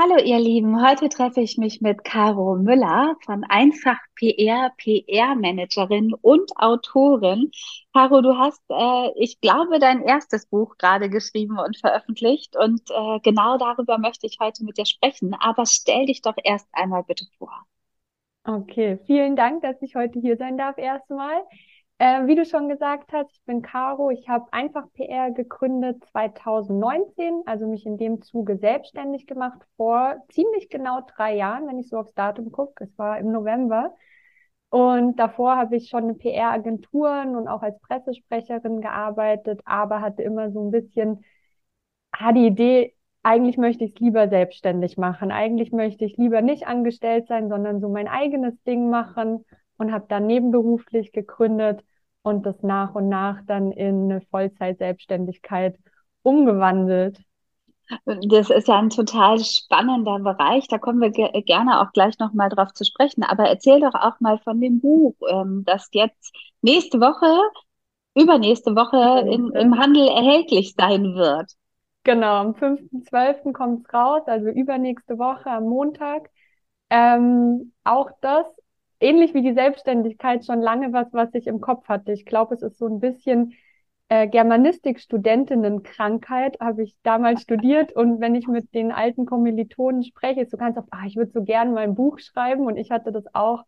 Hallo ihr Lieben, heute treffe ich mich mit Caro Müller von Einfach PR, PR-Managerin und Autorin. Caro, du hast, äh, ich glaube, dein erstes Buch gerade geschrieben und veröffentlicht und äh, genau darüber möchte ich heute mit dir sprechen. Aber stell dich doch erst einmal bitte vor. Okay, vielen Dank, dass ich heute hier sein darf erstmal. Äh, wie du schon gesagt hast, ich bin Caro. Ich habe einfach PR gegründet 2019, also mich in dem Zuge selbstständig gemacht vor ziemlich genau drei Jahren, wenn ich so aufs Datum gucke. Es war im November. Und davor habe ich schon in PR-Agenturen und auch als Pressesprecherin gearbeitet, aber hatte immer so ein bisschen ah, die Idee, eigentlich möchte ich es lieber selbstständig machen. Eigentlich möchte ich lieber nicht angestellt sein, sondern so mein eigenes Ding machen und habe dann nebenberuflich gegründet und das nach und nach dann in eine Vollzeit-Selbstständigkeit umgewandelt. Das ist ja ein total spannender Bereich. Da kommen wir ge gerne auch gleich nochmal drauf zu sprechen. Aber erzähl doch auch mal von dem Buch, ähm, das jetzt nächste Woche, übernächste Woche in, im Handel erhältlich sein wird. Genau, am 5.12. kommt es raus, also übernächste Woche am Montag. Ähm, auch das ähnlich wie die Selbstständigkeit schon lange was, was ich im Kopf hatte. Ich glaube, es ist so ein bisschen äh, Germanistik-Studentinnenkrankheit, habe ich damals studiert. Und wenn ich mit den alten Kommilitonen spreche, ist so ganz oft, ah, ich würde so gern mal ein Buch schreiben. Und ich hatte das auch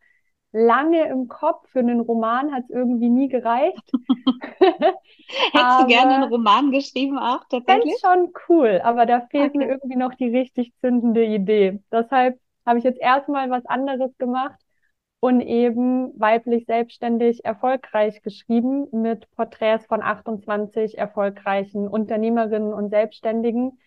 lange im Kopf. Für einen Roman hat es irgendwie nie gereicht. Hättest du gerne einen Roman geschrieben auch tatsächlich? Das ist schon cool, aber da fehlt okay. mir irgendwie noch die richtig zündende Idee. Deshalb habe ich jetzt erstmal was anderes gemacht und eben weiblich selbstständig erfolgreich geschrieben mit Porträts von 28 erfolgreichen Unternehmerinnen und Selbstständigen,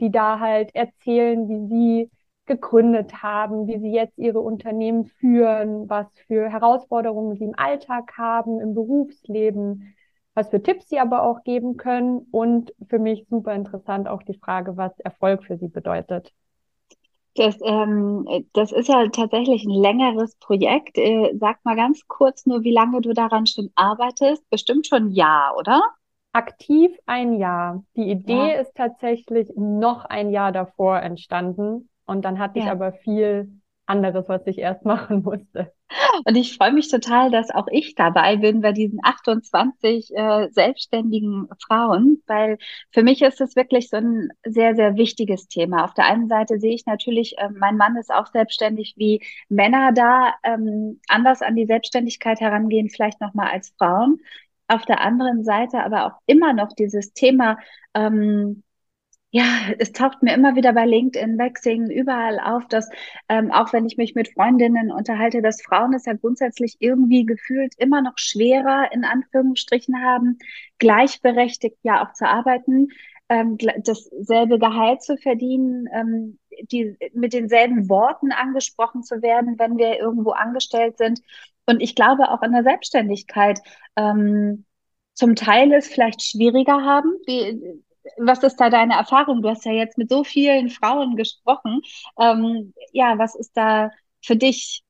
die da halt erzählen, wie sie gegründet haben, wie sie jetzt ihre Unternehmen führen, was für Herausforderungen sie im Alltag haben, im Berufsleben, was für Tipps sie aber auch geben können und für mich super interessant auch die Frage, was Erfolg für sie bedeutet. Das, ähm, das ist ja tatsächlich ein längeres Projekt. Äh, sag mal ganz kurz nur, wie lange du daran schon arbeitest. Bestimmt schon ein Jahr, oder? Aktiv ein Jahr. Die Idee ja. ist tatsächlich noch ein Jahr davor entstanden. Und dann hatte ja. ich aber viel anderes, was ich erst machen musste. Und ich freue mich total, dass auch ich dabei bin bei diesen 28 äh, selbstständigen Frauen, weil für mich ist es wirklich so ein sehr, sehr wichtiges Thema. Auf der einen Seite sehe ich natürlich, äh, mein Mann ist auch selbstständig, wie Männer da ähm, anders an die Selbstständigkeit herangehen, vielleicht nochmal als Frauen. Auf der anderen Seite aber auch immer noch dieses Thema, ähm, ja, es taucht mir immer wieder bei LinkedIn, Waxing, überall auf, dass ähm, auch wenn ich mich mit Freundinnen unterhalte, dass Frauen es ja grundsätzlich irgendwie gefühlt immer noch schwerer in Anführungsstrichen haben, gleichberechtigt ja auch zu arbeiten, ähm, dasselbe Gehalt zu verdienen, ähm, die mit denselben Worten angesprochen zu werden, wenn wir irgendwo angestellt sind. Und ich glaube auch in der Selbstständigkeit ähm, zum Teil es vielleicht schwieriger haben, wie, was ist da deine Erfahrung? Du hast ja jetzt mit so vielen Frauen gesprochen. Ähm, ja, was ist da für dich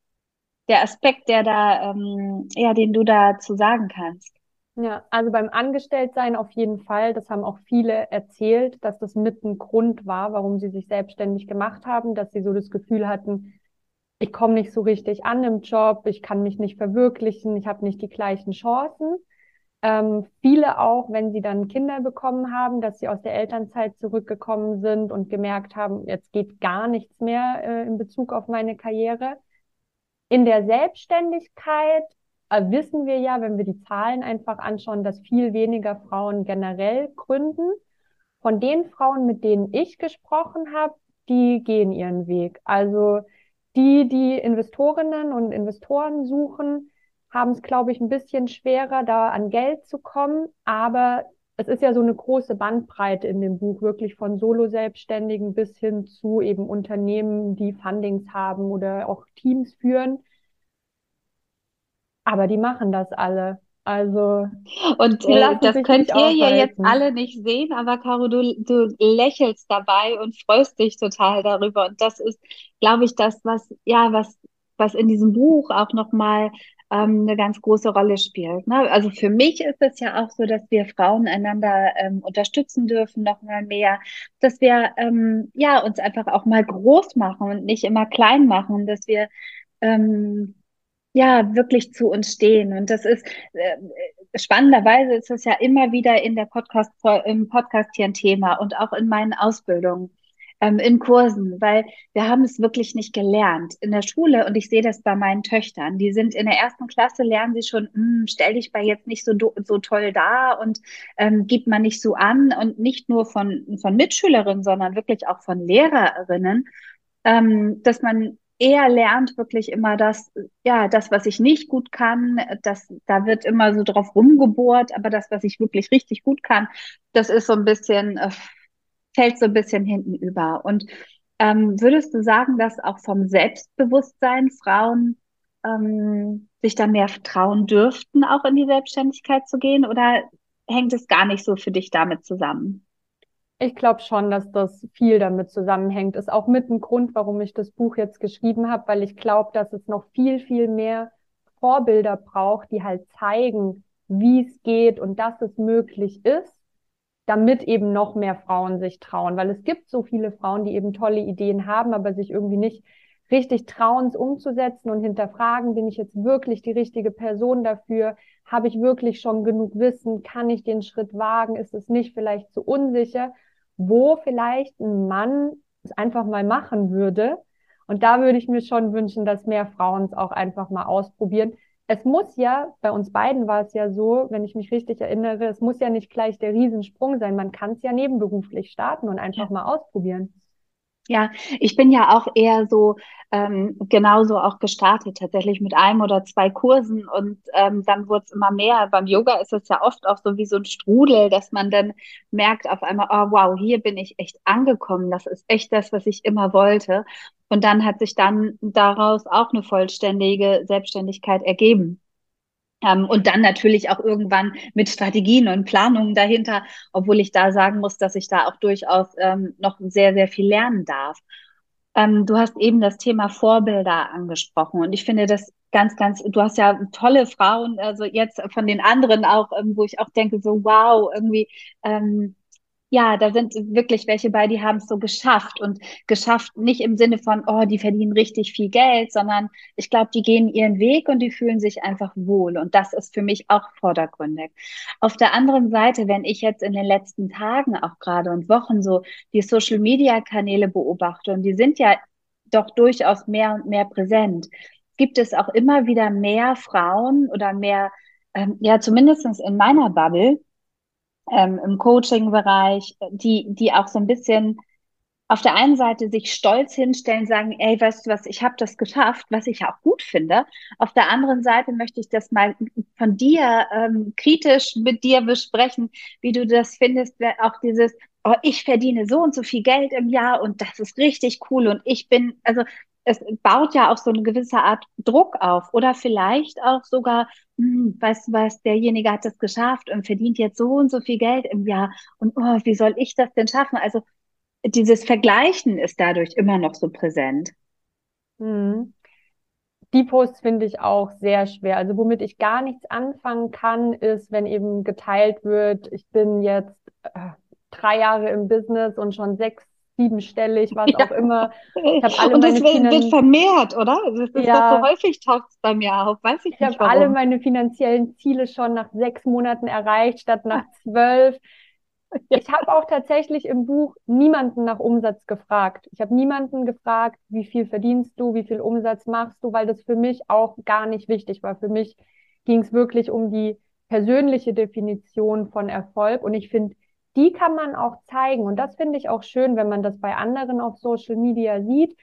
der Aspekt, der da, ähm, ja, den du da zu sagen kannst? Ja, also beim Angestelltsein auf jeden Fall. Das haben auch viele erzählt, dass das mit ein Grund war, warum sie sich selbstständig gemacht haben, dass sie so das Gefühl hatten, ich komme nicht so richtig an im Job, ich kann mich nicht verwirklichen, ich habe nicht die gleichen Chancen. Ähm, viele auch, wenn sie dann Kinder bekommen haben, dass sie aus der Elternzeit zurückgekommen sind und gemerkt haben, jetzt geht gar nichts mehr äh, in Bezug auf meine Karriere. In der Selbstständigkeit äh, wissen wir ja, wenn wir die Zahlen einfach anschauen, dass viel weniger Frauen generell gründen. Von den Frauen, mit denen ich gesprochen habe, die gehen ihren Weg. Also die, die Investorinnen und Investoren suchen, haben es, glaube ich, ein bisschen schwerer, da an Geld zu kommen. Aber es ist ja so eine große Bandbreite in dem Buch, wirklich von Solo-Selbstständigen bis hin zu eben Unternehmen, die Fundings haben oder auch Teams führen. aber die machen das alle. Also und äh, das könnt ihr ja jetzt alle nicht sehen, aber Caro, du, du lächelst dabei und freust dich total darüber. Und das ist, glaube ich, das, was ja was was in diesem Buch auch noch mal ähm, eine ganz große Rolle spielt. Ne? Also für mich ist es ja auch so, dass wir Frauen einander ähm, unterstützen dürfen, noch mal mehr, dass wir ähm, ja uns einfach auch mal groß machen und nicht immer klein machen, dass wir ähm, ja, wirklich zu uns stehen. Und das ist, äh, spannenderweise ist es ja immer wieder in der Podcast, im Podcast hier ein Thema und auch in meinen Ausbildungen, ähm, in Kursen, weil wir haben es wirklich nicht gelernt in der Schule und ich sehe das bei meinen Töchtern. Die sind in der ersten Klasse, lernen sie schon, hm, stell dich bei jetzt nicht so, so toll da und ähm, gib man nicht so an und nicht nur von, von Mitschülerinnen, sondern wirklich auch von Lehrerinnen, ähm, dass man eher lernt wirklich immer das, ja, das, was ich nicht gut kann, das, da wird immer so drauf rumgebohrt, aber das, was ich wirklich richtig gut kann, das ist so ein bisschen, äh, fällt so ein bisschen hinten über. Und ähm, würdest du sagen, dass auch vom Selbstbewusstsein Frauen ähm, sich da mehr trauen dürften, auch in die Selbstständigkeit zu gehen? Oder hängt es gar nicht so für dich damit zusammen? Ich glaube schon, dass das viel damit zusammenhängt. Ist auch mit ein Grund, warum ich das Buch jetzt geschrieben habe, weil ich glaube, dass es noch viel, viel mehr Vorbilder braucht, die halt zeigen, wie es geht und dass es möglich ist, damit eben noch mehr Frauen sich trauen. Weil es gibt so viele Frauen, die eben tolle Ideen haben, aber sich irgendwie nicht richtig trauen, es umzusetzen und hinterfragen, bin ich jetzt wirklich die richtige Person dafür? Habe ich wirklich schon genug Wissen? Kann ich den Schritt wagen? Ist es nicht vielleicht zu unsicher? wo vielleicht ein Mann es einfach mal machen würde. Und da würde ich mir schon wünschen, dass mehr Frauen es auch einfach mal ausprobieren. Es muss ja, bei uns beiden war es ja so, wenn ich mich richtig erinnere, es muss ja nicht gleich der Riesensprung sein. Man kann es ja nebenberuflich starten und einfach ja. mal ausprobieren. Ja, ich bin ja auch eher so ähm, genauso auch gestartet, tatsächlich mit einem oder zwei Kursen und ähm, dann wurde es immer mehr. Beim Yoga ist es ja oft auch so wie so ein Strudel, dass man dann merkt auf einmal, oh wow, hier bin ich echt angekommen. Das ist echt das, was ich immer wollte. Und dann hat sich dann daraus auch eine vollständige Selbstständigkeit ergeben. Ähm, und dann natürlich auch irgendwann mit Strategien und Planungen dahinter, obwohl ich da sagen muss, dass ich da auch durchaus ähm, noch sehr, sehr viel lernen darf. Ähm, du hast eben das Thema Vorbilder angesprochen und ich finde das ganz, ganz, du hast ja tolle Frauen, also jetzt von den anderen auch, ähm, wo ich auch denke, so wow, irgendwie, ähm, ja, da sind wirklich welche bei, die haben es so geschafft und geschafft nicht im Sinne von, oh, die verdienen richtig viel Geld, sondern ich glaube, die gehen ihren Weg und die fühlen sich einfach wohl und das ist für mich auch vordergründig. Auf der anderen Seite, wenn ich jetzt in den letzten Tagen auch gerade und Wochen so die Social Media Kanäle beobachte und die sind ja doch durchaus mehr und mehr präsent, gibt es auch immer wieder mehr Frauen oder mehr, ähm, ja, zumindestens in meiner Bubble, ähm, im Coaching-Bereich, die, die auch so ein bisschen auf der einen Seite sich stolz hinstellen, sagen, ey, weißt du was, ich habe das geschafft, was ich auch gut finde. Auf der anderen Seite möchte ich das mal von dir ähm, kritisch mit dir besprechen, wie du das findest, auch dieses, oh, ich verdiene so und so viel Geld im Jahr und das ist richtig cool und ich bin, also es baut ja auch so eine gewisse Art Druck auf oder vielleicht auch sogar, hm, weißt du was, derjenige hat das geschafft und verdient jetzt so und so viel Geld im Jahr und oh, wie soll ich das denn schaffen? Also dieses Vergleichen ist dadurch immer noch so präsent. Mhm. Die Posts finde ich auch sehr schwer. Also womit ich gar nichts anfangen kann, ist, wenn eben geteilt wird, ich bin jetzt äh, drei Jahre im Business und schon sechs siebenstellig, was ja. auch immer. Ich habe alle und das wird, wird, vermehrt, oder? Das ist ja. so häufig taucht es bei mir auf, weiß ich, ich nicht. Ich habe alle meine finanziellen Ziele schon nach sechs Monaten erreicht, statt nach zwölf. Ja. Ich habe auch tatsächlich im Buch niemanden nach Umsatz gefragt. Ich habe niemanden gefragt, wie viel verdienst du, wie viel Umsatz machst du, weil das für mich auch gar nicht wichtig war. Für mich ging es wirklich um die persönliche Definition von Erfolg. Und ich finde, die kann man auch zeigen. Und das finde ich auch schön, wenn man das bei anderen auf Social Media sieht.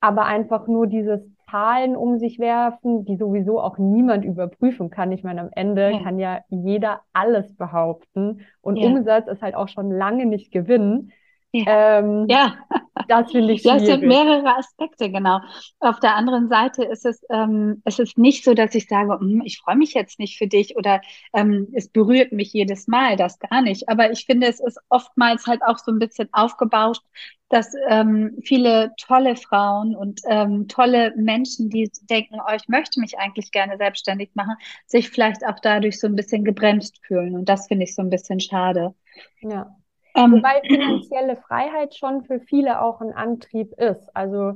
Aber einfach nur dieses Zahlen um sich werfen, die sowieso auch niemand überprüfen kann. Ich meine, am Ende ja. kann ja jeder alles behaupten. Und ja. Umsatz ist halt auch schon lange nicht Gewinn. Ja. Ähm, ja. Das finde ich schwierig. Ja, es sind mehrere Aspekte, genau. Auf der anderen Seite ist es, ähm, es ist nicht so, dass ich sage, hm, ich freue mich jetzt nicht für dich oder ähm, es berührt mich jedes Mal, das gar nicht. Aber ich finde, es ist oftmals halt auch so ein bisschen aufgebauscht, dass ähm, viele tolle Frauen und ähm, tolle Menschen, die denken, oh, ich möchte mich eigentlich gerne selbstständig machen, sich vielleicht auch dadurch so ein bisschen gebremst fühlen. Und das finde ich so ein bisschen schade. Ja. Ähm, Wobei finanzielle Freiheit schon für viele auch ein Antrieb ist. Also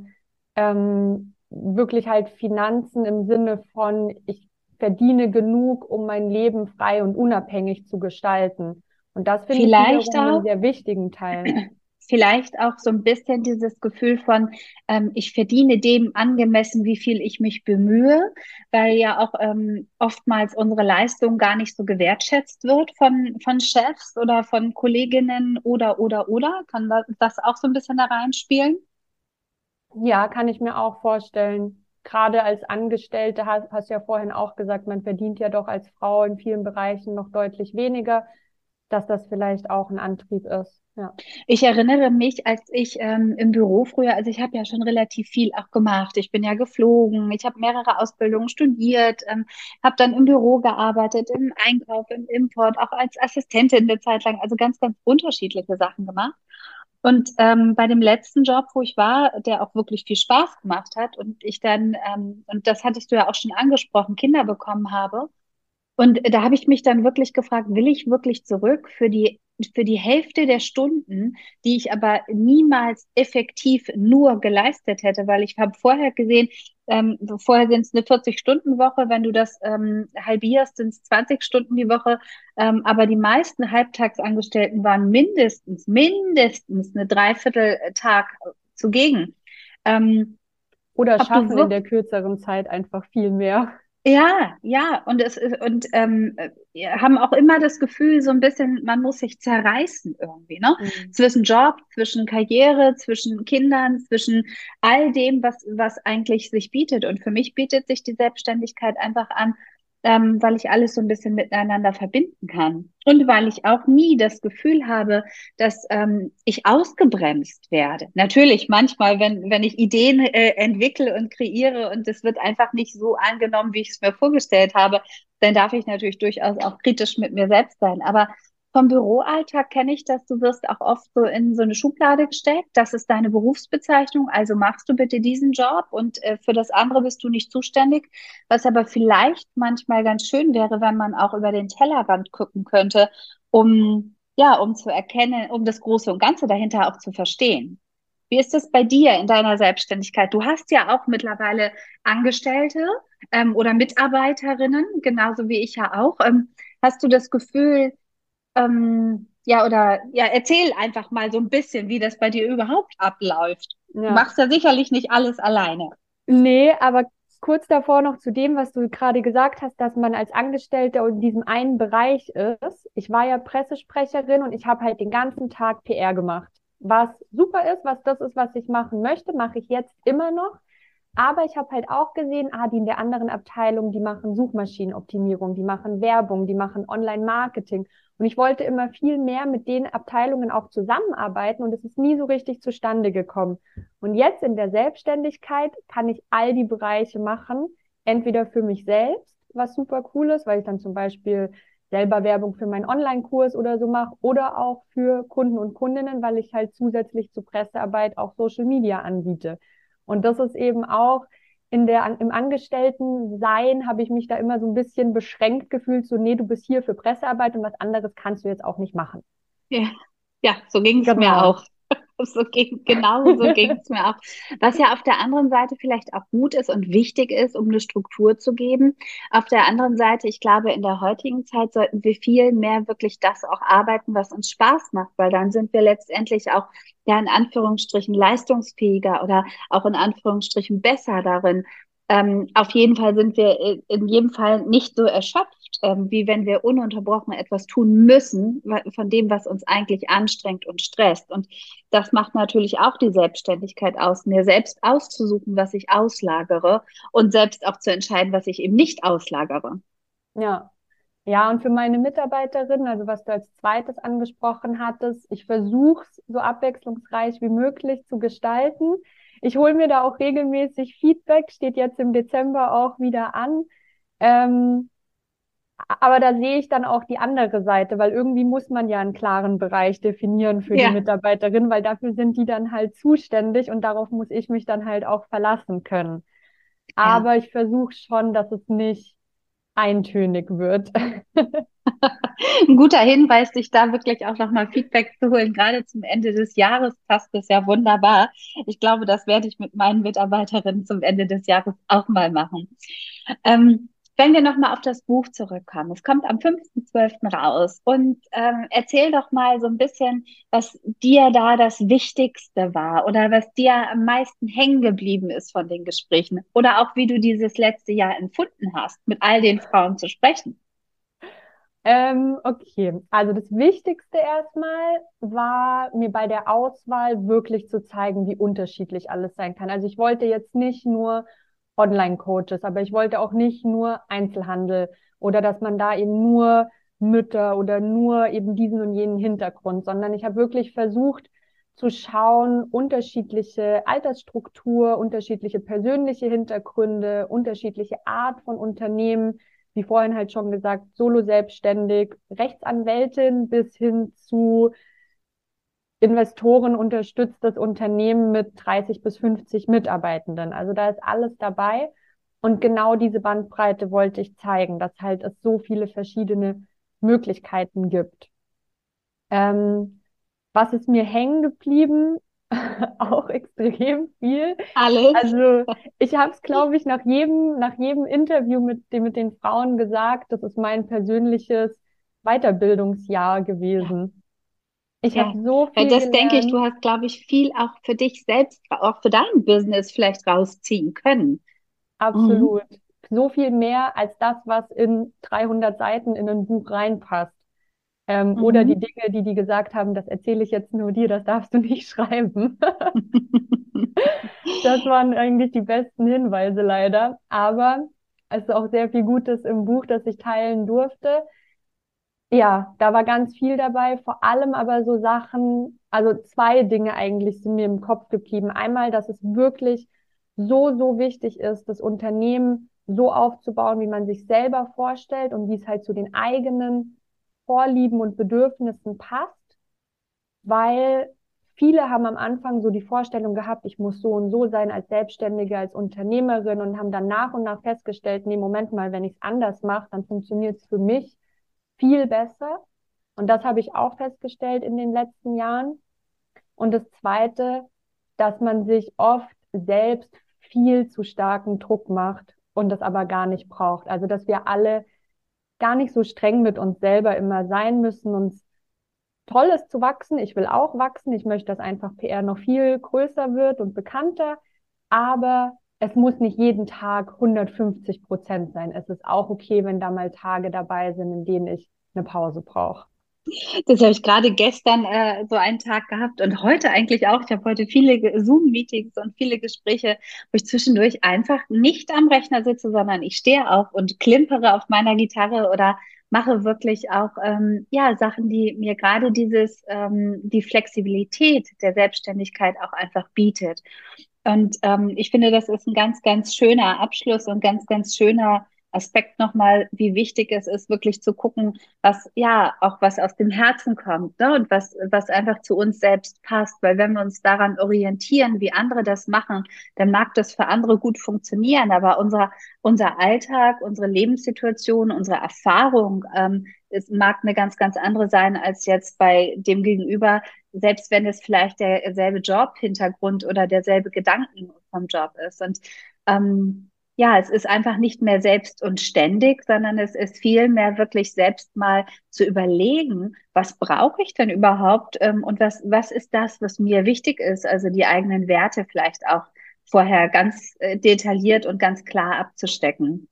ähm, wirklich halt Finanzen im Sinne von, ich verdiene genug, um mein Leben frei und unabhängig zu gestalten. Und das finde ich einen sehr wichtigen Teil vielleicht auch so ein bisschen dieses Gefühl von, ähm, ich verdiene dem angemessen, wie viel ich mich bemühe, weil ja auch ähm, oftmals unsere Leistung gar nicht so gewertschätzt wird von, von Chefs oder von Kolleginnen oder, oder, oder. Kann das auch so ein bisschen da reinspielen? Ja, kann ich mir auch vorstellen. Gerade als Angestellte hast, hast du ja vorhin auch gesagt, man verdient ja doch als Frau in vielen Bereichen noch deutlich weniger, dass das vielleicht auch ein Antrieb ist. Ja. Ich erinnere mich, als ich ähm, im Büro früher, also ich habe ja schon relativ viel auch gemacht. Ich bin ja geflogen, ich habe mehrere Ausbildungen studiert, ähm, habe dann im Büro gearbeitet, im Einkauf, im Import, auch als Assistentin eine Zeit lang, also ganz, ganz unterschiedliche Sachen gemacht. Und ähm, bei dem letzten Job, wo ich war, der auch wirklich viel Spaß gemacht hat und ich dann, ähm, und das hattest du ja auch schon angesprochen, Kinder bekommen habe. Und da habe ich mich dann wirklich gefragt, will ich wirklich zurück für die für die Hälfte der Stunden, die ich aber niemals effektiv nur geleistet hätte, weil ich habe vorher gesehen, ähm, vorher sind es eine 40-Stunden-Woche, wenn du das ähm, halbierst, sind es 20 Stunden die Woche, ähm, aber die meisten Halbtagsangestellten waren mindestens, mindestens eine Dreiviertel-Tag zugegen. Ähm, Oder schaffen in der kürzeren Zeit einfach viel mehr. Ja, ja, und es und ähm, haben auch immer das Gefühl, so ein bisschen, man muss sich zerreißen irgendwie, ne? Mhm. Zwischen Job, zwischen Karriere, zwischen Kindern, zwischen all dem, was, was eigentlich sich bietet. Und für mich bietet sich die Selbstständigkeit einfach an, ähm, weil ich alles so ein bisschen miteinander verbinden kann. Und weil ich auch nie das Gefühl habe, dass ähm, ich ausgebremst werde. Natürlich, manchmal, wenn, wenn ich Ideen äh, entwickle und kreiere und es wird einfach nicht so angenommen, wie ich es mir vorgestellt habe, dann darf ich natürlich durchaus auch kritisch mit mir selbst sein. Aber vom Büroalltag kenne ich das, du wirst auch oft so in so eine Schublade gesteckt. Das ist deine Berufsbezeichnung, also machst du bitte diesen Job und äh, für das andere bist du nicht zuständig. Was aber vielleicht manchmal ganz schön wäre, wenn man auch über den Tellerrand gucken könnte, um ja, um zu erkennen, um das Große und Ganze dahinter auch zu verstehen. Wie ist das bei dir in deiner Selbstständigkeit? Du hast ja auch mittlerweile Angestellte ähm, oder Mitarbeiterinnen, genauso wie ich ja auch. Ähm, hast du das Gefühl, ähm, ja, oder ja, erzähl einfach mal so ein bisschen, wie das bei dir überhaupt abläuft. Ja. Du machst ja sicherlich nicht alles alleine. Nee, aber kurz davor noch zu dem, was du gerade gesagt hast, dass man als Angestellter in diesem einen Bereich ist. Ich war ja Pressesprecherin und ich habe halt den ganzen Tag PR gemacht. Was super ist, was das ist, was ich machen möchte, mache ich jetzt immer noch. Aber ich habe halt auch gesehen, ah, die in der anderen Abteilung, die machen Suchmaschinenoptimierung, die machen Werbung, die machen Online-Marketing. Und ich wollte immer viel mehr mit den Abteilungen auch zusammenarbeiten und es ist nie so richtig zustande gekommen. Und jetzt in der Selbstständigkeit kann ich all die Bereiche machen, entweder für mich selbst, was super cool ist, weil ich dann zum Beispiel selber Werbung für meinen Online-Kurs oder so mache oder auch für Kunden und Kundinnen, weil ich halt zusätzlich zur Pressearbeit auch Social Media anbiete. Und das ist eben auch in der, im Angestellten-Sein habe ich mich da immer so ein bisschen beschränkt gefühlt, so, nee, du bist hier für Pressearbeit und was anderes kannst du jetzt auch nicht machen. Ja, ja so ging es genau. mir auch. So ging, genau so ging es mir auch. Was ja auf der anderen Seite vielleicht auch gut ist und wichtig ist, um eine Struktur zu geben. Auf der anderen Seite, ich glaube, in der heutigen Zeit sollten wir viel mehr wirklich das auch arbeiten, was uns Spaß macht, weil dann sind wir letztendlich auch ja in Anführungsstrichen leistungsfähiger oder auch in Anführungsstrichen besser darin. Ähm, auf jeden Fall sind wir in jedem Fall nicht so erschöpft, ähm, wie wenn wir ununterbrochen etwas tun müssen von dem, was uns eigentlich anstrengt und stresst. Und das macht natürlich auch die Selbstständigkeit aus, mir selbst auszusuchen, was ich auslagere und selbst auch zu entscheiden, was ich eben nicht auslagere. Ja, Ja, und für meine Mitarbeiterin, also was du als zweites angesprochen hattest, ich versuche es so abwechslungsreich wie möglich zu gestalten. Ich hole mir da auch regelmäßig Feedback, steht jetzt im Dezember auch wieder an. Ähm, aber da sehe ich dann auch die andere Seite, weil irgendwie muss man ja einen klaren Bereich definieren für ja. die Mitarbeiterin, weil dafür sind die dann halt zuständig und darauf muss ich mich dann halt auch verlassen können. Aber ja. ich versuche schon, dass es nicht eintönig wird. Ein guter Hinweis, sich da wirklich auch nochmal Feedback zu holen. Gerade zum Ende des Jahres passt es ja wunderbar. Ich glaube, das werde ich mit meinen Mitarbeiterinnen zum Ende des Jahres auch mal machen. Ähm, wenn wir nochmal auf das Buch zurückkommen, es kommt am 5.12. raus und ähm, erzähl doch mal so ein bisschen, was dir da das Wichtigste war oder was dir am meisten hängen geblieben ist von den Gesprächen oder auch wie du dieses letzte Jahr empfunden hast, mit all den Frauen zu sprechen. Ähm, okay, also das Wichtigste erstmal war mir bei der Auswahl wirklich zu zeigen, wie unterschiedlich alles sein kann. Also ich wollte jetzt nicht nur Online-Coaches, aber ich wollte auch nicht nur Einzelhandel oder dass man da eben nur Mütter oder nur eben diesen und jenen Hintergrund, sondern ich habe wirklich versucht zu schauen, unterschiedliche Altersstruktur, unterschiedliche persönliche Hintergründe, unterschiedliche Art von Unternehmen, wie vorhin halt schon gesagt, solo selbstständig, Rechtsanwältin bis hin zu Investoren unterstützt das Unternehmen mit 30 bis 50 Mitarbeitenden. Also da ist alles dabei. Und genau diese Bandbreite wollte ich zeigen, dass halt es so viele verschiedene Möglichkeiten gibt. Ähm, was ist mir hängen geblieben? auch extrem viel. Alles. Also ich habe es, glaube ich, nach jedem, nach jedem Interview mit, dem, mit den Frauen gesagt, das ist mein persönliches Weiterbildungsjahr gewesen. Ich ja, habe so viel. Das gelernt. denke ich, du hast, glaube ich, viel auch für dich selbst, auch für dein Business vielleicht rausziehen können. Absolut. Mhm. So viel mehr als das, was in 300 Seiten in ein Buch reinpasst. Ähm, mhm. Oder die Dinge, die die gesagt haben, das erzähle ich jetzt nur dir, das darfst du nicht schreiben. das waren eigentlich die besten Hinweise leider. Aber es ist auch sehr viel Gutes im Buch, das ich teilen durfte ja, da war ganz viel dabei, vor allem aber so Sachen, also zwei Dinge eigentlich sind mir im Kopf geblieben. Einmal, dass es wirklich so, so wichtig ist, das Unternehmen so aufzubauen, wie man sich selber vorstellt und wie es halt zu den eigenen Vorlieben und Bedürfnissen passt, weil viele haben am Anfang so die Vorstellung gehabt, ich muss so und so sein als Selbstständige, als Unternehmerin und haben dann nach und nach festgestellt, nee, Moment mal, wenn ich es anders mache, dann funktioniert es für mich viel besser. Und das habe ich auch festgestellt in den letzten Jahren. Und das Zweite, dass man sich oft selbst viel zu starken Druck macht und das aber gar nicht braucht. Also, dass wir alle gar nicht so streng mit uns selber immer sein müssen. Uns toll ist zu wachsen. Ich will auch wachsen. Ich möchte, dass einfach PR noch viel größer wird und bekannter. Aber es muss nicht jeden Tag 150 Prozent sein. Es ist auch okay, wenn da mal Tage dabei sind, in denen ich eine Pause brauche. Das habe ich gerade gestern äh, so einen Tag gehabt und heute eigentlich auch. Ich habe heute viele Zoom-Meetings und viele Gespräche, wo ich zwischendurch einfach nicht am Rechner sitze, sondern ich stehe auf und klimpere auf meiner Gitarre oder mache wirklich auch ähm, ja Sachen, die mir gerade dieses ähm, die Flexibilität der Selbstständigkeit auch einfach bietet. Und ähm, ich finde, das ist ein ganz, ganz schöner Abschluss und ganz, ganz schöner Aspekt nochmal, wie wichtig es ist, wirklich zu gucken, was ja auch was aus dem Herzen kommt ne? und was, was einfach zu uns selbst passt. Weil wenn wir uns daran orientieren, wie andere das machen, dann mag das für andere gut funktionieren. Aber unser, unser Alltag, unsere Lebenssituation, unsere Erfahrung, ähm, es mag eine ganz, ganz andere sein als jetzt bei dem Gegenüber, selbst wenn es vielleicht derselbe Job-Hintergrund oder derselbe Gedanken vom Job ist. Und ähm, ja, es ist einfach nicht mehr selbst und ständig, sondern es ist viel mehr wirklich selbst mal zu überlegen, was brauche ich denn überhaupt ähm, und was, was ist das, was mir wichtig ist, also die eigenen Werte vielleicht auch vorher ganz äh, detailliert und ganz klar abzustecken.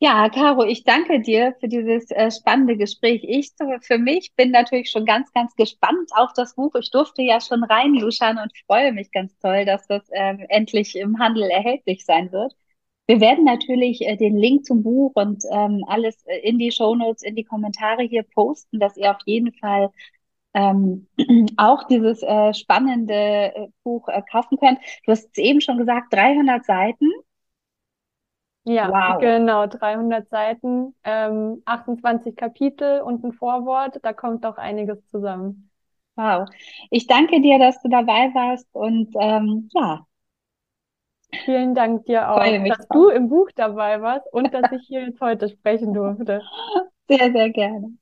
Ja, Caro, ich danke dir für dieses äh, spannende Gespräch. Ich für mich bin natürlich schon ganz, ganz gespannt auf das Buch. Ich durfte ja schon reinluschern und freue mich ganz toll, dass das ähm, endlich im Handel erhältlich sein wird. Wir werden natürlich äh, den Link zum Buch und ähm, alles äh, in die Shownotes, in die Kommentare hier posten, dass ihr auf jeden Fall ähm, auch dieses äh, spannende äh, Buch äh, kaufen könnt. Du hast es eben schon gesagt, 300 Seiten. Ja, Wow. genau, 300 Seiten, ähm, 28 Kapitel und ein Vorwort, da kommt doch einiges zusammen. Wow. Ich danke dir, dass du dabei warst und ähm, ja, Vielen Dank dir auch, dass drauf. du im Buch dabei warst und dass ich hier jetzt heute sprechen durfte. Sehr, sehr gerne.